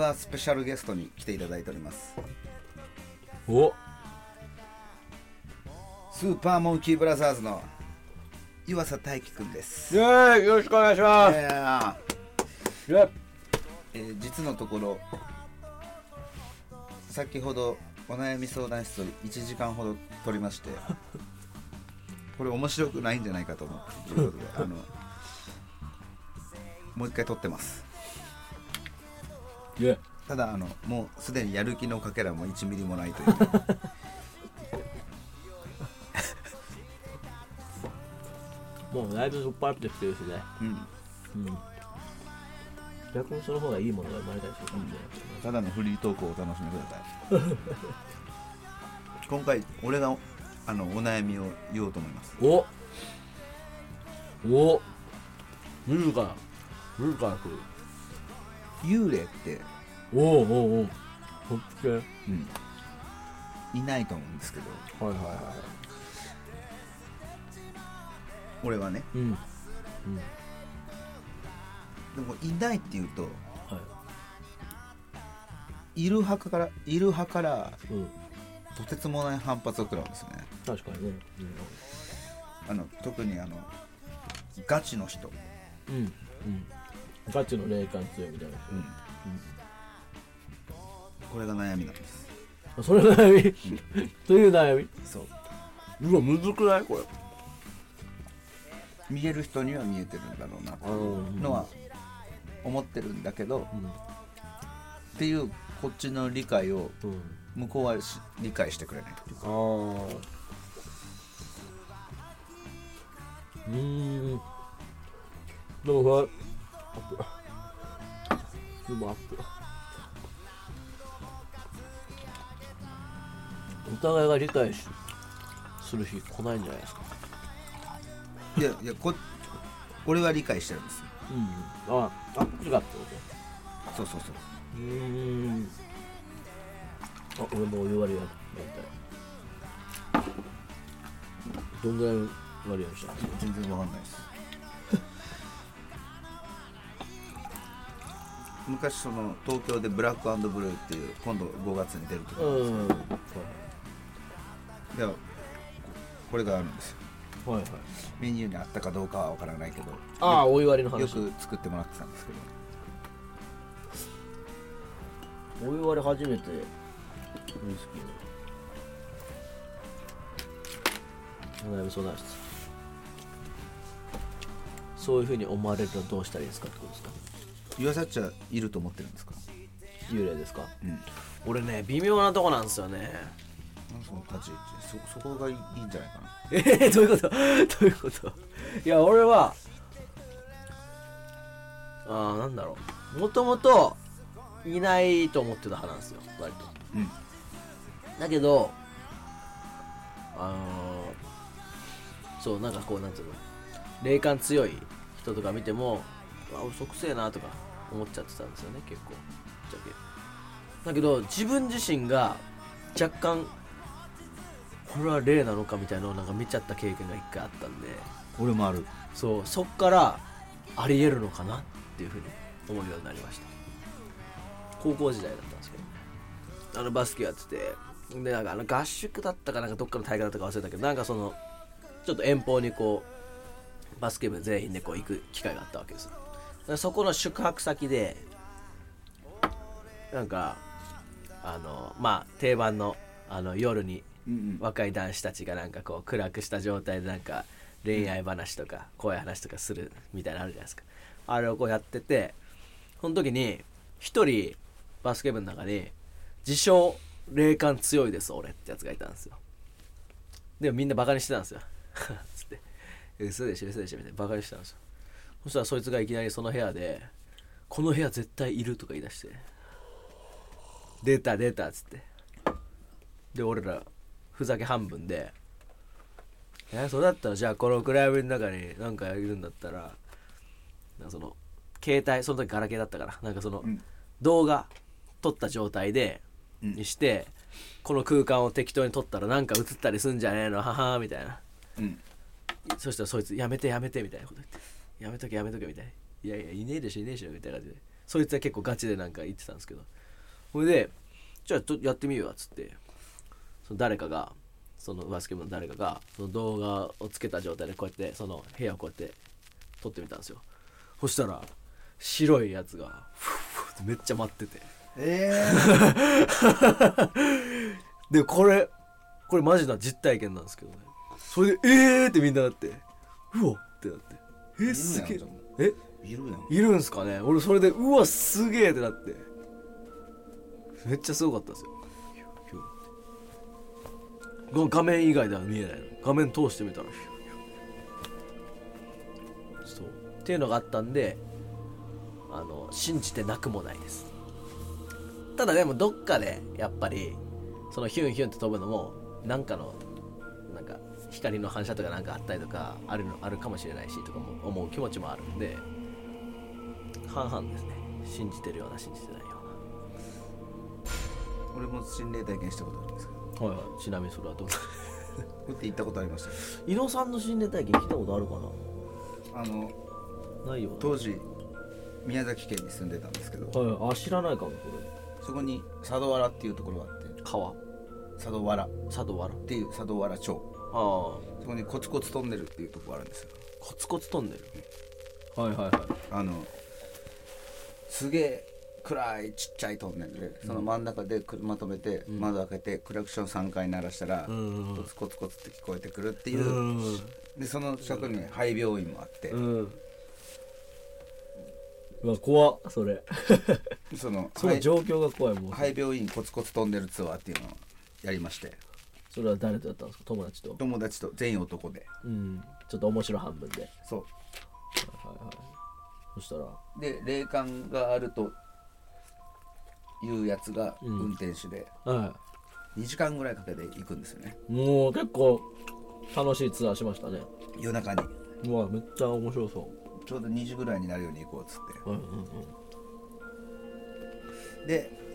スーパースペシャルゲストに来ていただいております。お。スーパーモンキーブラザーズの岩佐大輝くんです。イエーイよろしくお願いします、いやイエーイ。えー実のところ先ほどお悩み相談室を1時間ほど取りまして これ面白くないんじゃないかと思ってということであのもう一回撮ってますただあのもうすでにやる気のかけらも1ミリもないという。もうだいぶ酔っ払ってきてるしね。うん。うん。逆にその方がいいものが生まれたりするかもしれない。ただのフリートークをお楽しみください。今回俺があのお悩みを言おうと思います。お。お。自ら自ら来る幽霊って、おおおおそっち系はいうん、いないと思うんですけど。はいは俺はね。いうん。うん。でもいないっていうとはい。る派からいる派からいうん。とてつもない反発を食らうんですよね。確かにね。あの特にあのガチの人、うんうん。うんガチの霊感強いみたいな。うん。これが悩みなんです。あそれが悩み？という悩み？そう。うわむずくない？これ。見える人には見えてるんだろうなっていうのは思ってるんだけどっていうこっちの理解を向こうはし理解してくれない。というかああうーん。でもそれアップ。でもアップ。お互いが理解しする日来ないんじゃないですか？いやいやこ俺は理解してるんですよ。うん。ああっちがってこそうそうそう。とうーん。あ俺もお湯割りやりたいどんぐらいの割合したんですか？全然わかんないです昔その東京でブラックブルーっていう今度5月に出るところなんですけど、いやこれがあるんですよ。はいはい。メニューにあったかどうかはわからないけどああお湯割りの話。よく作ってもらってたんですけど。お湯割り初めてお悩み相談室。そういうふうに思われるとどうしたらいいですかってことですか？岩サッチはいると思ってるんですか？幽霊ですか？うん。俺ね微妙なとこなんですよね。その立ち位置。そそこがいいんじゃないかな。えー、どういうこと？どういうこと？いや俺はあーなんだろう。もともといないと思ってた派なんですよ割と。うん。だけどあのーそうなんかこうなんていうの？霊感強い人とか見てもあ嘘くせえなとか思っちゃってたんですよね結構ぶっちゃけ。だけど自分自身が若干これは霊なのかみたいなのをなんか見ちゃった経験が一回あったんで。俺もある。そうそっからありえるのかなっていうふうに思うようになりました。高校時代だったんですけど。あのバスケやってて。でなんかあの合宿だったかなんかどっかの大会だったか忘れたけどなんかそのちょっと遠方にこうバスケ部全員でこう行く機会があったわけですよ。でそこの宿泊先でなんかあのまあ定番のあの夜に若い男子たちがなんかこう暗くした状態でなんか恋愛話とか怖い話とかするみたいなのあるじゃないですか。あれをこうやっててその時に一人バスケ部の中に自称霊感強いです俺ってやつがいたんですよ。でもみんなバカにしてたんですよ。つって。嘘でしょ嘘でしょみたいな。バカにしてたんですよそしたらそいつがいきなりその部屋でこの部屋絶対いるとか言い出して出た出たっつって。で俺らふざけ半分で「えそうだったらじゃあこの暗闇の中に何かいるんだったらその携帯その時ガラケーだったからなんかその、うん。動画撮った状態で、うん。にしてこの空間を適当に撮ったらなんか映ったりすんじゃねえの？ははみたいな。うん。そしたらそいつ「やめてやめて」みたいなこと言って「やめとけやめとけ」みたいな「いやいやいねえでしょいねえでしょ」みたいな感じで。そいつは結構ガチでなんか言ってたんですけど。ほいでじゃあちょっとやってみようよっつって。その誰かがそのバスケ部の誰かがその動画をつけた状態でこうやってその部屋をこうやって撮ってみたんですよ。そしたら白いやつがフッフッってめっちゃ待ってて。え でこれこれマジな実体験なんですけどね。それでえーってみんななってうわってなってえー、すげえ。ええ？いるやん。いるんすかね？俺それでうわすげえってなって。めっちゃすごかったですよ。画面以外では見えないの。画面通してみたら。そう。っていうのがあったんであの信じてなくもないです。ただでもどっかでやっぱりそのヒュンヒュンって飛ぶのもなんかの光の反射とかなんかあったりとかあるのあるかもしれないしとかも思う気持ちもあるんで半々ですね。信じてるような信じてないよ俺も心霊体験したことあるんですけど。はいはい。ちなみにそれはどううやって行ったことありました。伊野さんの心霊体験聞いたことあるかあのなないよ当時宮崎県に住んでたんですけど。はいあ知らないかもこそこに佐渡原っていうところがあって。れ川。佐渡原。っ佐渡原。ていう佐渡原町そこにコツコツトンネルっていうとこあるんですよ。コツコツトンネル？はいはいはい。あのすげえ暗いちっちゃいトンネルでその真ん中で車止めて、窓開けてクラクション3回鳴らしたら、ん。コツコツコツって聞こえてくるっていう、うん。でその近くに廃病院もあって、うん。うわ怖っそれ。その その状況が怖いもん。廃病院コツコツトンネルツアーっていうのをやりましてそれは誰とやったんですか？友達と。友達と全員男で。うん。ちょっと面白半分で。そう。はいはいそしたら。で霊感があるというやつがうん。運転手で。は2時間ぐらいかけて行くんですよね。いもう結構楽しいツアーしましたね。夜中に。うわめっちゃ面白そちょうど2時ぐらいになるように行こうっつって。ううんうんうん。で、うん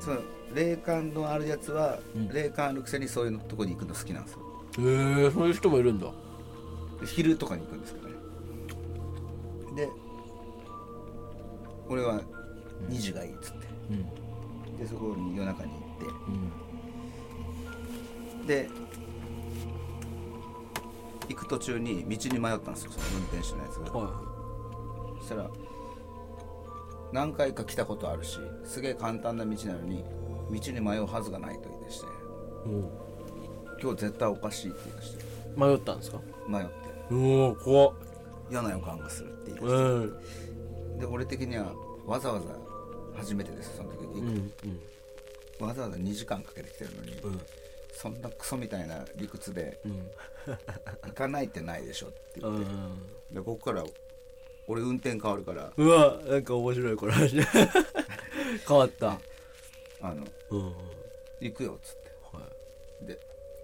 その霊感のあるやつは、うん。霊感あるくせにそういうとこに行くの好きなんですよ。へえそういう人もいるんだ。昼とかに行くんですけどね。で俺は2時がいいっつって。うん。でそこに夜中に行って。うん。で行く途中に道に迷ったんですよその運転手のやつが、はそしたら何回か来たことあるしすげえ簡単な道なのに道に迷うはずがないと言い出して。今日絶対おかしいって言い出して。迷ったんですか？迷って。うわ怖っ。嫌な予感がするって言い出しうん。てで俺的にはわざわざ初めてですその時に、うんうん。わざわざ2時間かけてきてるのに、うん。そんなクソみたいな理屈でうん。行かないってないでしょってう言って、ん。でここから俺運転変わるから。うわなんか面白いこれ話。変わった。あのうんうん。行くよっつっはてで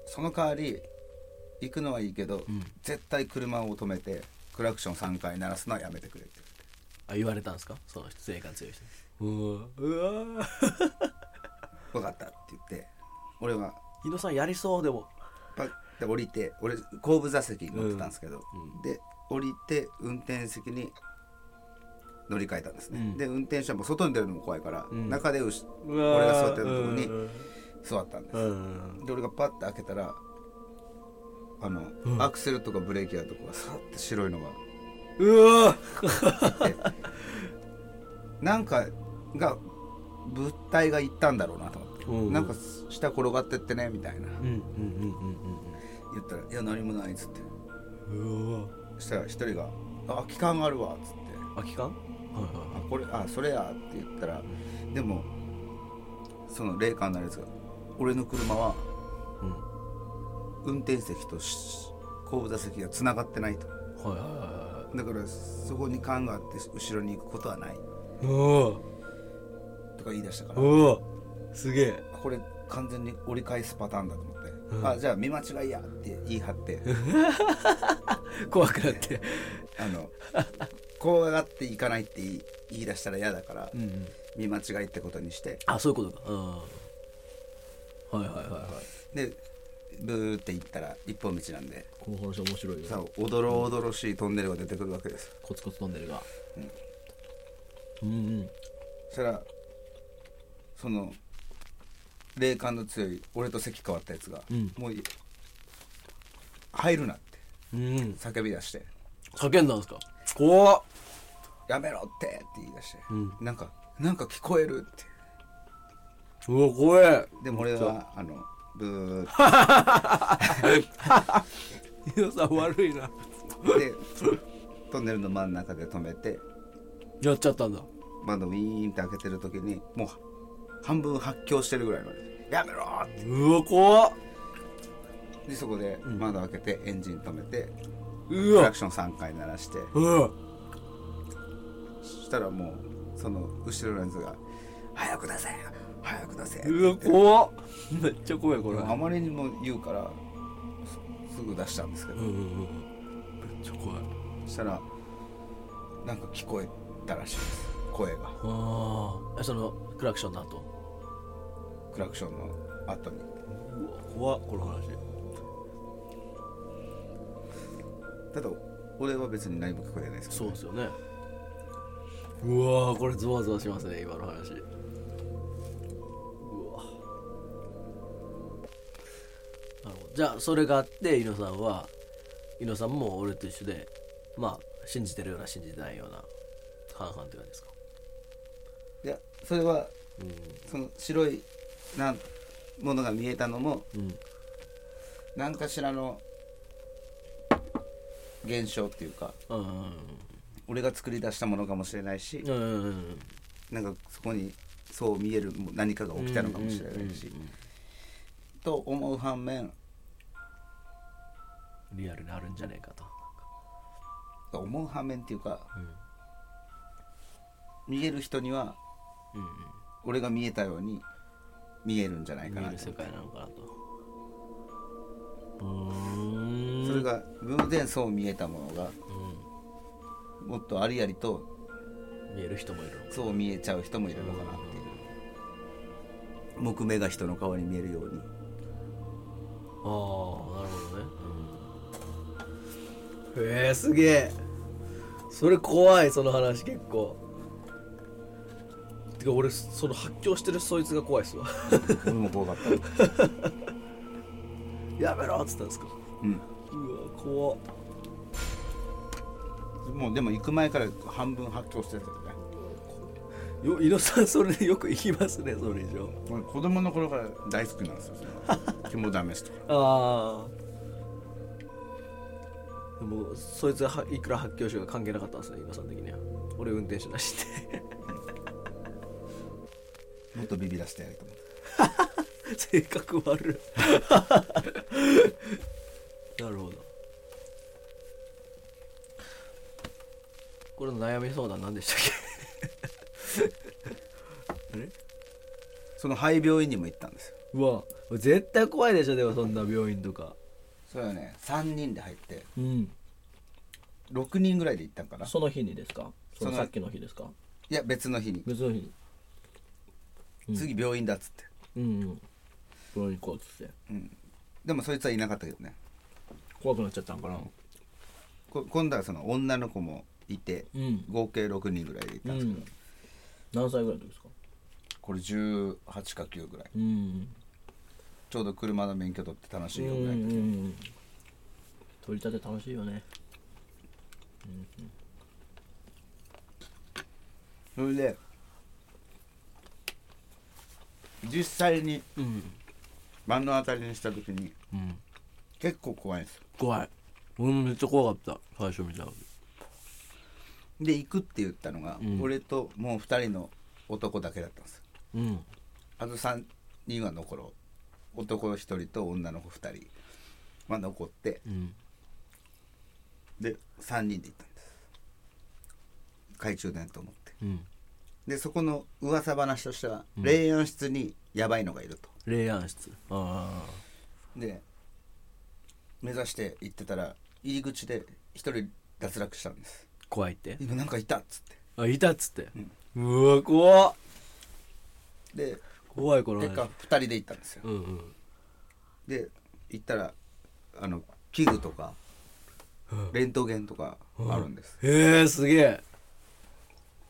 その代わり行くのはいいけど、ん。絶対車を止めてクラクション3回鳴らすのはやめてくれってあ言われたんですか？その出演感強い人。にうわ。うわ。分かったって言って。俺は日野さんやりそうでも。パッて降りて俺後部座席に乗ってたんですけど、うん。で降りて運転席に乗り換えたんですね、うん。で運転手はもう外に出るのも怖いから、ん。中で俺が座ってるところにうん座ったんです、うんで俺がパッて開けたらあの、うん。アクセルとかブレーキやとかがさって白いのが。うわなんかが物体が行ったんだろうなと思って、うん。うんなんか下転がってってねみたいな。言ったら「いや何もない」っつって。うわそしたら一人が「あ期間あるわ」っつって。空き缶？はい「あこれあそれや」って言ったらでもその霊感のあるやつが「俺の車は運転席とし後部座席がつながってない」と。はいはいはいはだからそこに缶があって後ろに行くことはない。いうわ。とか言い出したから。うわ。すげえ。これ完全に折り返すパターンだと思って、あじゃあ見間違いやって言い張って。怖くなって。あの怖がって行かないって言い出したら嫌だから、うんうん。見間違いってことにして。あそういうことか。うん。はいはいはいはい。でブーって行ったら一本道なんで。この話面白いよさおどろおどろしいトンネルが出てくるわけです。コツコツトンネルが。うんうん。そしたらその霊感の強い俺と席変わったやつが、うん。もうい入るなってうん。叫び出して。叫んだんですか？怖っ「やめろって!」って言い出して、うん。なんかなんか聞こえるって。うわ怖え。でも俺はあのブーっ皆さん悪いな。てでトンネルの真ん中で止めて。やっちゃったんだ。窓ウィーンって開けてる時にもう半分発狂してるぐらいまで「やめろ!」って。うわ怖っ。でそこで窓開けてエンジン止めて、うわ。クラクション3回鳴らして。うわ。そしたらもうその後ろのやつが「早く出せ早く出せ」うわ言って。怖っ。めっちゃ怖いこれ。あまりにも言うからすすぐ出したんですけど、うんうんうんめっちゃ怖い。そしたらなんか聞こえたらしいです。声が。あ。あそのクラクションの後？クラクションの後に。うわ怖っこの話。ただ俺は別に何も聞こえてないですけどそうですよね。うわーこれゾワゾワしますね今の話。うわなるほど。じゃあそれがあって猪野さんは猪野さんも俺と一緒でまあ信じてるような信じてないような半々って感じですか？いやそれはうその白いなものが見えたのもんうん。何かしらの現象っていうかうんうん俺が作り出したものかもしれないし、うんうんうんなんかそこにそう見える何かが起きたのかもしれないし、と思う反面リアルにあるんじゃねえかと。思う反面っていうかうん。見える人にはうんうん。俺が見えたように見えるんじゃないか見える世界なのかなと。うーん。それが偶然そう見えたものがうもっとありありとん見える人もいるそう見えちゃう人もいるのかなっていう。木目が人の顔に見えるように。ああなるほどね、へえすげえ。それ怖いその話結構。てか俺その発狂してるそいつが怖いっすわ。俺も怖かった やめろっつったんですか。うん。うわ怖っ。もうでも行く前から半分発狂してたけどね。よ猪野さんそれでよく行きますねそれ以上。俺子供の頃から大好きなんですよその 肝試しとか。ああでもそいつがはいくら発狂しようが関係なかったんですね猪野さん的には。俺運転手なしでもっとビビらせてやると思う 性格悪い。なるほど。これの悩み相談何でしたっけ？その肺病院にも行ったんですよ。うわ絶対怖いでしょでもそんな病院とか。それはね。3人で入って。うん。6人ぐらいで行ったんかな。その日にですか？そのそのさっきの日ですか？いや別の日に。別の日に。うん次病院だっつって、うんうん。病院行こうっつって。うん、でもそいつはいなかったけどね。怖くなっちゃったんかな。こ今度はその女の子もいてうん。合計6人ぐらいで行ったんですけど、何歳ぐらいの時ですか？これ18か9ぐらい。うん。ちょうど車の免許取って楽しいようんぐらい、うん取り立て楽しいよね。それで実際にうん。目の当たりにした時にうん。結構怖いんですよ。怖い。俺もめっちゃ怖かった。最初見た時。で行くって言ったのが、うん。俺ともう2人の男だけだったんですよ。うん。あと3人は残ろう。男1人と女の子2人。は残って。うん。で3人で行ったんです。懐中電灯持って。うんでそこの噂話としては、うん。霊安室にやばいのがいると。霊安室。あで目指して行ってたら入り口で1人脱落したんです。あ怖いって今なんかいたっつって。あいたっつって、うわ怖っ。で怖いこの結果話2人で行ったんですよ。うんうん。で行ったらあの器具とかうん。レントゲンとかあるんです、へえすげえ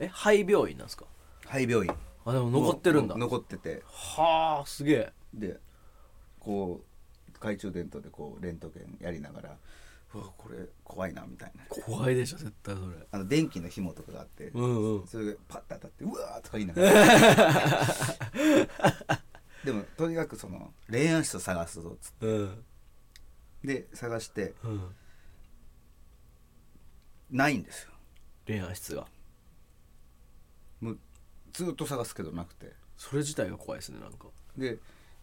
え廃病院なんですか？廃病院。あでも残ってるんだ。残ってて。はあすげえ。でこう懐中電灯でこうレントゲンやりながらうわこれ怖いなみたいな。怖いでしょ絶対それ。あの電気の紐とかがあって、うんうん。それがパッて当たってうわーとか言いながら。でもとにかくその霊安室を探すぞっつっうん。てで探してうん。ないんですよ。恋愛室がもうずっと探すけどなくて。それ自体が怖いですねなんか。で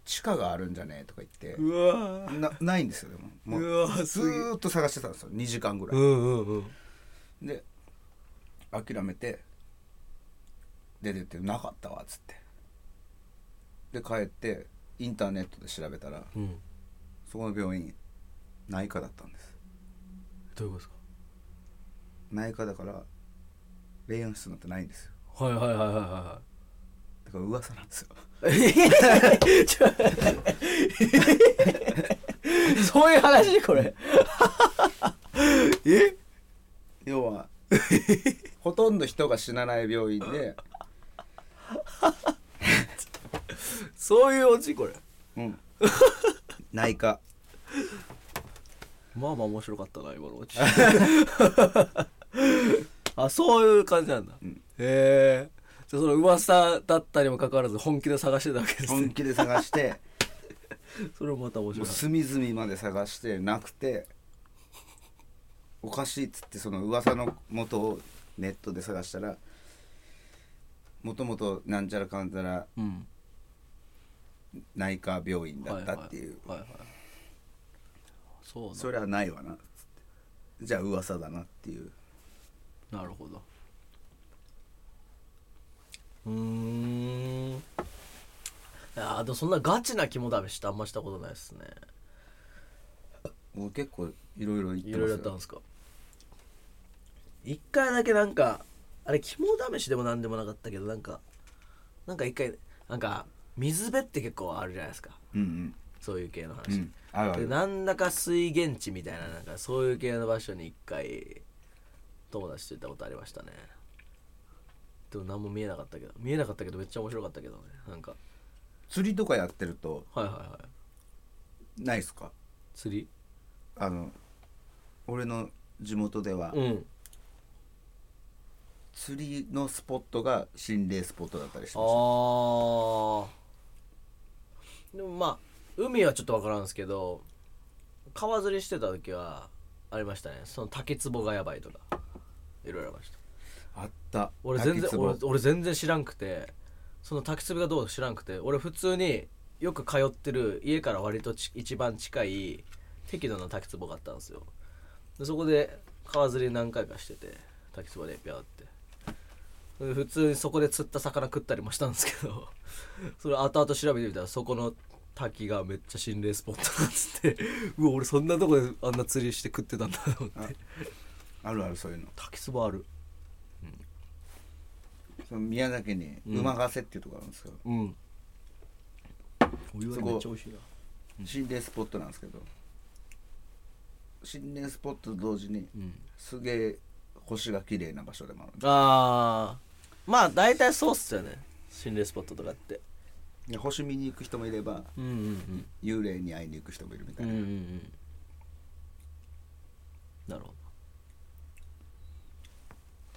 地下があるんじゃねえとか言ってうわなないんですよでも。もううわずーっと探してたんですよ2時間ぐらい、うんうんうんで諦めて出てってなかったわっつって。で帰ってインターネットで調べたらうん。そこの病院内科だったんです。どういうことですか？内科だから霊安室なんてないんですよはいはいはいはいはだから噂なんですよ。いちょそういう話これ。え？要はほとんど人が死なない病院で、そういうオチこれ。うん、内科。まあまあ面白かったな今のオチ。あそういう感じなんだ、うんへえじゃあその噂だったにもかかわらず本気で探してたわけですね。本気で探して。それもまた面も白い。う隅々まで探してなくておかしいっつってその噂の元をネットで探したらもともとなんちゃらかんちゃらうん。内科病院だったっていう、はいはいはいはいそうなそれはないわなっつって。じゃあ噂だなっていう。なるほどうーんあでもそんなガチな肝試しってあんましたことないですね。もう結構いろいろ言っていろいろやったんですか？一回だけなんかあれ肝試しでもなんでもなかったけどなんかなんか一回なんか水辺って結構あるじゃないですか。うんそういう系のうんう話、ん。あるあでるなんだか水源地みたいななんかそういう系の場所に一回友達と行ったことありましたね。でも何も見えなかったけど見えなかったけどめっちゃ面白かったけどねなんか釣りとかやってるとはいはいはい。ないっすか？釣り？あの俺の地元ではうん。釣りのスポットが心霊スポットだったりしあましでもまあ海はちょっと分からんですけど川釣りしてた時はありましたね。その竹壺がやばいとかいろいろありました。あった。俺全然俺俺全然知らんくてその滝壺がどうか知らんくて俺普通によく通ってる家から割とち一番近い適度な滝壺があったんですよ。でそこで川釣り何回かしてて滝壺でピャーって。で普通にそこで釣った魚食ったりもしたんですけど それ後々調べてみたらそこの滝がめっちゃ心霊スポットなんつって。うわ俺そんなとこであんな釣りして食ってたんだと思って。あるあるそういうの。滝壺あるその宮崎にうん。馬ヶ瀬っていうところあるんですけど、うん。お湯割りめっちゃ美味しいな心霊スポットなんですけど。心霊スポットと同時にうん。すげえ星が綺麗な場所でもある。ああまあ大体そうっすよね。心霊スポットとかって。で星見に行く人もいればうんうん幽霊に会いに行く人もいるみたうんいな、うんうんうん。なるほど。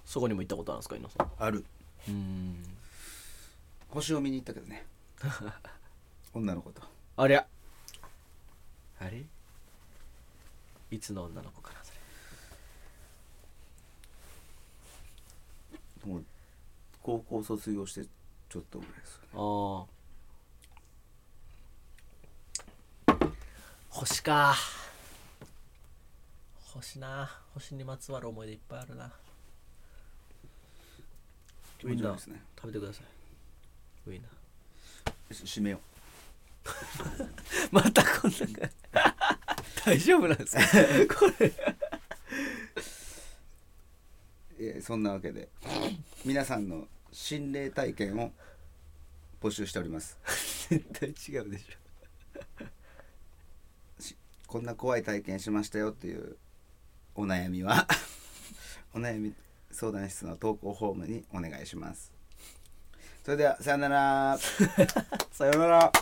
そこにも行ったことあるんですか稲さん？あるうん。星を見に行ったけどね。女の子と。ありゃ。あれ？いつの女の子かなそれ。もう高校卒業してちょっとぐらいですああ星か。星な。星にまつわる思い出いっぱいあるな気持ち悪いですね。食べてください。ウインナー。し締めよ またこんな 大丈夫なんですか？これ。うえーそんなわけで皆さんの心霊体験を募集しております。絶対違うでしこんな怖い体験しましたよっていうお悩みは？お悩み相談室の投稿フォームにお願いします。それではさよなら。さよなら